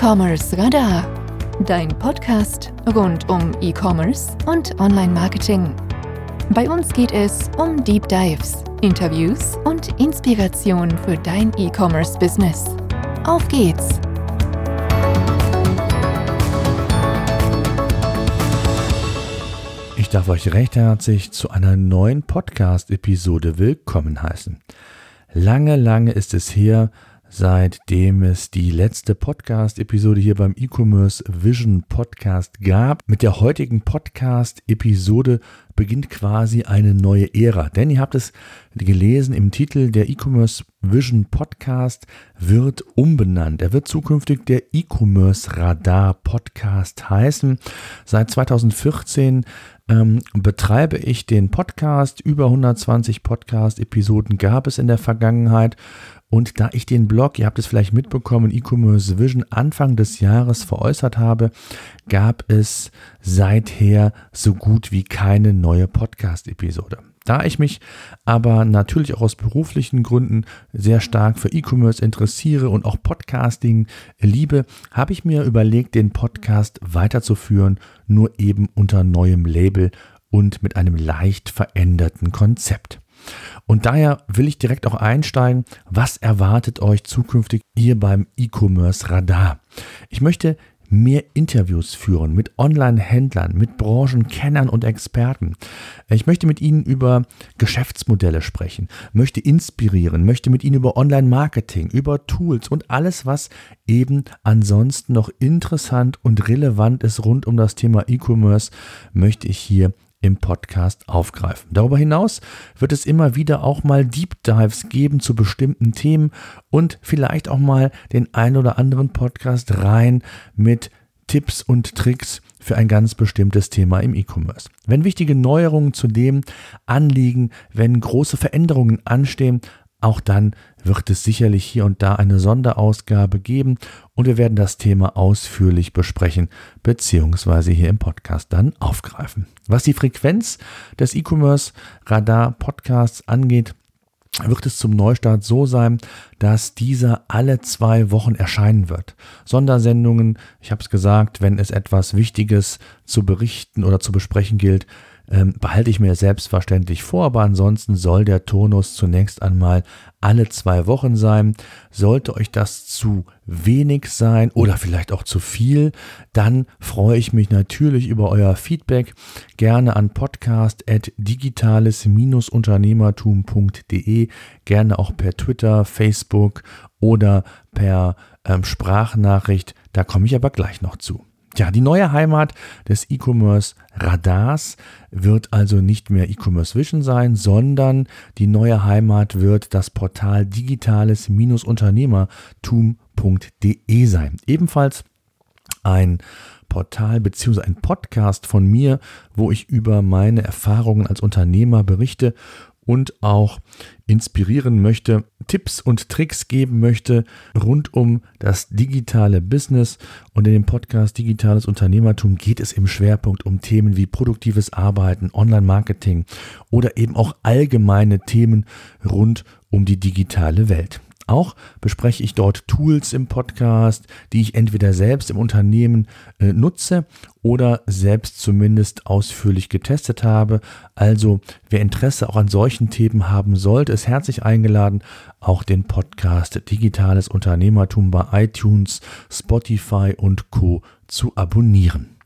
E-Commerce Radar, dein Podcast rund um E-Commerce und Online-Marketing. Bei uns geht es um Deep Dives, Interviews und Inspiration für dein E-Commerce-Business. Auf geht's! Ich darf euch recht herzlich zu einer neuen Podcast-Episode willkommen heißen. Lange, lange ist es her, seitdem es die letzte Podcast-Episode hier beim E-Commerce Vision Podcast gab. Mit der heutigen Podcast-Episode beginnt quasi eine neue Ära. Denn ihr habt es gelesen im Titel, der E-Commerce Vision Podcast wird umbenannt. Er wird zukünftig der E-Commerce Radar Podcast heißen. Seit 2014 ähm, betreibe ich den Podcast. Über 120 Podcast-Episoden gab es in der Vergangenheit und da ich den Blog, ihr habt es vielleicht mitbekommen, E-Commerce Vision Anfang des Jahres veräußert habe, gab es seither so gut wie keine neue Podcast-Episode. Da ich mich aber natürlich auch aus beruflichen Gründen sehr stark für E-Commerce interessiere und auch Podcasting liebe, habe ich mir überlegt, den Podcast weiterzuführen, nur eben unter neuem Label und mit einem leicht veränderten Konzept. Und daher will ich direkt auch einsteigen, was erwartet euch zukünftig hier beim E-Commerce Radar? Ich möchte mehr Interviews führen mit Online-Händlern, mit Branchenkennern und Experten. Ich möchte mit ihnen über Geschäftsmodelle sprechen, möchte inspirieren, möchte mit ihnen über Online-Marketing, über Tools und alles, was eben ansonsten noch interessant und relevant ist rund um das Thema E-Commerce, möchte ich hier im Podcast aufgreifen. Darüber hinaus wird es immer wieder auch mal Deep Dives geben zu bestimmten Themen und vielleicht auch mal den ein oder anderen Podcast rein mit Tipps und Tricks für ein ganz bestimmtes Thema im E-Commerce. Wenn wichtige Neuerungen zu dem anliegen, wenn große Veränderungen anstehen, auch dann wird es sicherlich hier und da eine Sonderausgabe geben und wir werden das Thema ausführlich besprechen beziehungsweise hier im Podcast dann aufgreifen. Was die Frequenz des E-Commerce Radar Podcasts angeht, wird es zum Neustart so sein, dass dieser alle zwei Wochen erscheinen wird. Sondersendungen, ich habe es gesagt, wenn es etwas Wichtiges zu berichten oder zu besprechen gilt, ähm, behalte ich mir selbstverständlich vor, aber ansonsten soll der Turnus zunächst einmal alle zwei Wochen sein. Sollte euch das zu wenig sein oder vielleicht auch zu viel, dann freue ich mich natürlich über euer Feedback. Gerne an podcast.digitales-unternehmertum.de, gerne auch per Twitter, Facebook oder per ähm, Sprachnachricht. Da komme ich aber gleich noch zu. Ja, die neue Heimat des E-Commerce Radars wird also nicht mehr E-Commerce Vision sein, sondern die neue Heimat wird das Portal digitales-unternehmertum.de sein. Ebenfalls ein Portal bzw. ein Podcast von mir, wo ich über meine Erfahrungen als Unternehmer berichte und auch inspirieren möchte, Tipps und Tricks geben möchte rund um das digitale Business. Und in dem Podcast Digitales Unternehmertum geht es im Schwerpunkt um Themen wie produktives Arbeiten, Online-Marketing oder eben auch allgemeine Themen rund um die digitale Welt. Auch bespreche ich dort Tools im Podcast, die ich entweder selbst im Unternehmen äh, nutze oder selbst zumindest ausführlich getestet habe. Also wer Interesse auch an solchen Themen haben sollte, ist herzlich eingeladen, auch den Podcast Digitales Unternehmertum bei iTunes, Spotify und Co zu abonnieren.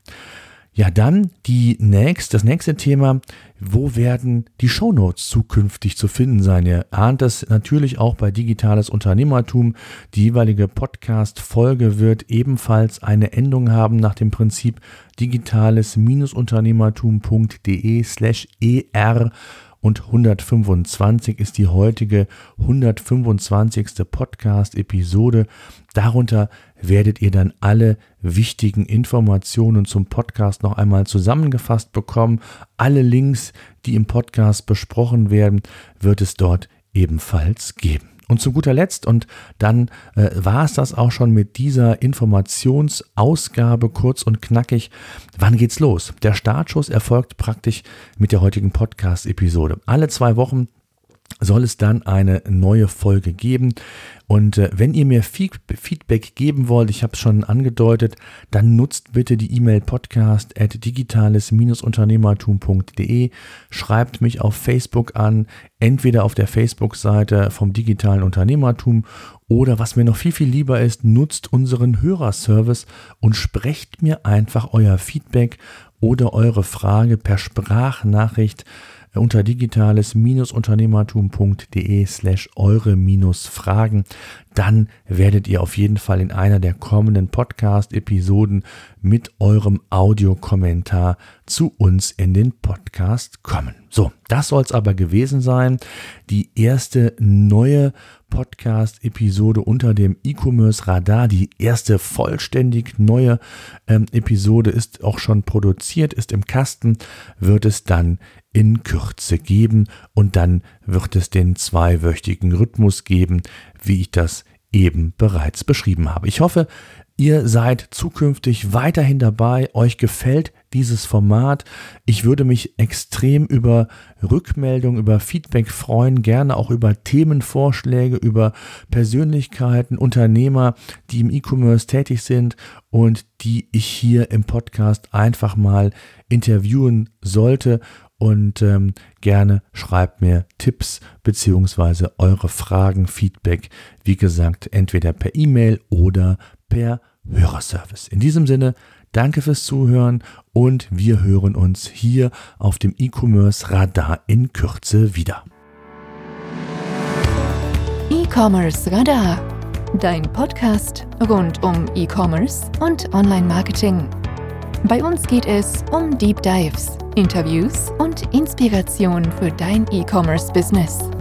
Ja, dann die nächst, das nächste Thema, wo werden die Shownotes zukünftig zu finden sein? Ihr ahnt es natürlich auch bei Digitales Unternehmertum. Die jeweilige Podcast-Folge wird ebenfalls eine Endung haben nach dem Prinzip digitales-unternehmertum.de slash er und 125 ist die heutige 125. Podcast-Episode. Darunter werdet ihr dann alle wichtigen Informationen zum Podcast noch einmal zusammengefasst bekommen. Alle Links, die im Podcast besprochen werden, wird es dort ebenfalls geben. Und zu guter Letzt, und dann äh, war es das auch schon mit dieser Informationsausgabe kurz und knackig. Wann geht's los? Der Startschuss erfolgt praktisch mit der heutigen Podcast-Episode. Alle zwei Wochen soll es dann eine neue Folge geben. Und äh, wenn ihr mir Feedback geben wollt, ich habe es schon angedeutet, dann nutzt bitte die E-Mail podcast at digitales-unternehmertum.de. Schreibt mich auf Facebook an, entweder auf der Facebook-Seite vom digitalen Unternehmertum oder was mir noch viel, viel lieber ist, nutzt unseren Hörerservice und sprecht mir einfach euer Feedback oder eure Frage per Sprachnachricht unter digitales-unternehmertum.de slash eure-fragen, dann werdet ihr auf jeden Fall in einer der kommenden Podcast-Episoden mit eurem Audiokommentar zu uns in den Podcast kommen. So, das soll es aber gewesen sein. Die erste neue Podcast-Episode unter dem E-Commerce Radar. Die erste vollständig neue ähm, Episode ist auch schon produziert, ist im Kasten, wird es dann in Kürze geben und dann wird es den zweiwöchigen Rhythmus geben, wie ich das eben bereits beschrieben habe. Ich hoffe, ihr seid zukünftig weiterhin dabei, euch gefällt dieses Format. Ich würde mich extrem über Rückmeldung, über Feedback freuen, gerne auch über Themenvorschläge, über Persönlichkeiten, Unternehmer, die im E-Commerce tätig sind und die ich hier im Podcast einfach mal interviewen sollte und ähm, gerne schreibt mir Tipps bzw. eure Fragen, Feedback, wie gesagt, entweder per E-Mail oder per Hörerservice. In diesem Sinne, danke fürs Zuhören und wir hören uns hier auf dem E-Commerce Radar in Kürze wieder. E-Commerce Radar, dein Podcast rund um E-Commerce und Online-Marketing. Bei uns geht es um Deep Dives Interviews und Inspiration für dein E-Commerce-Business.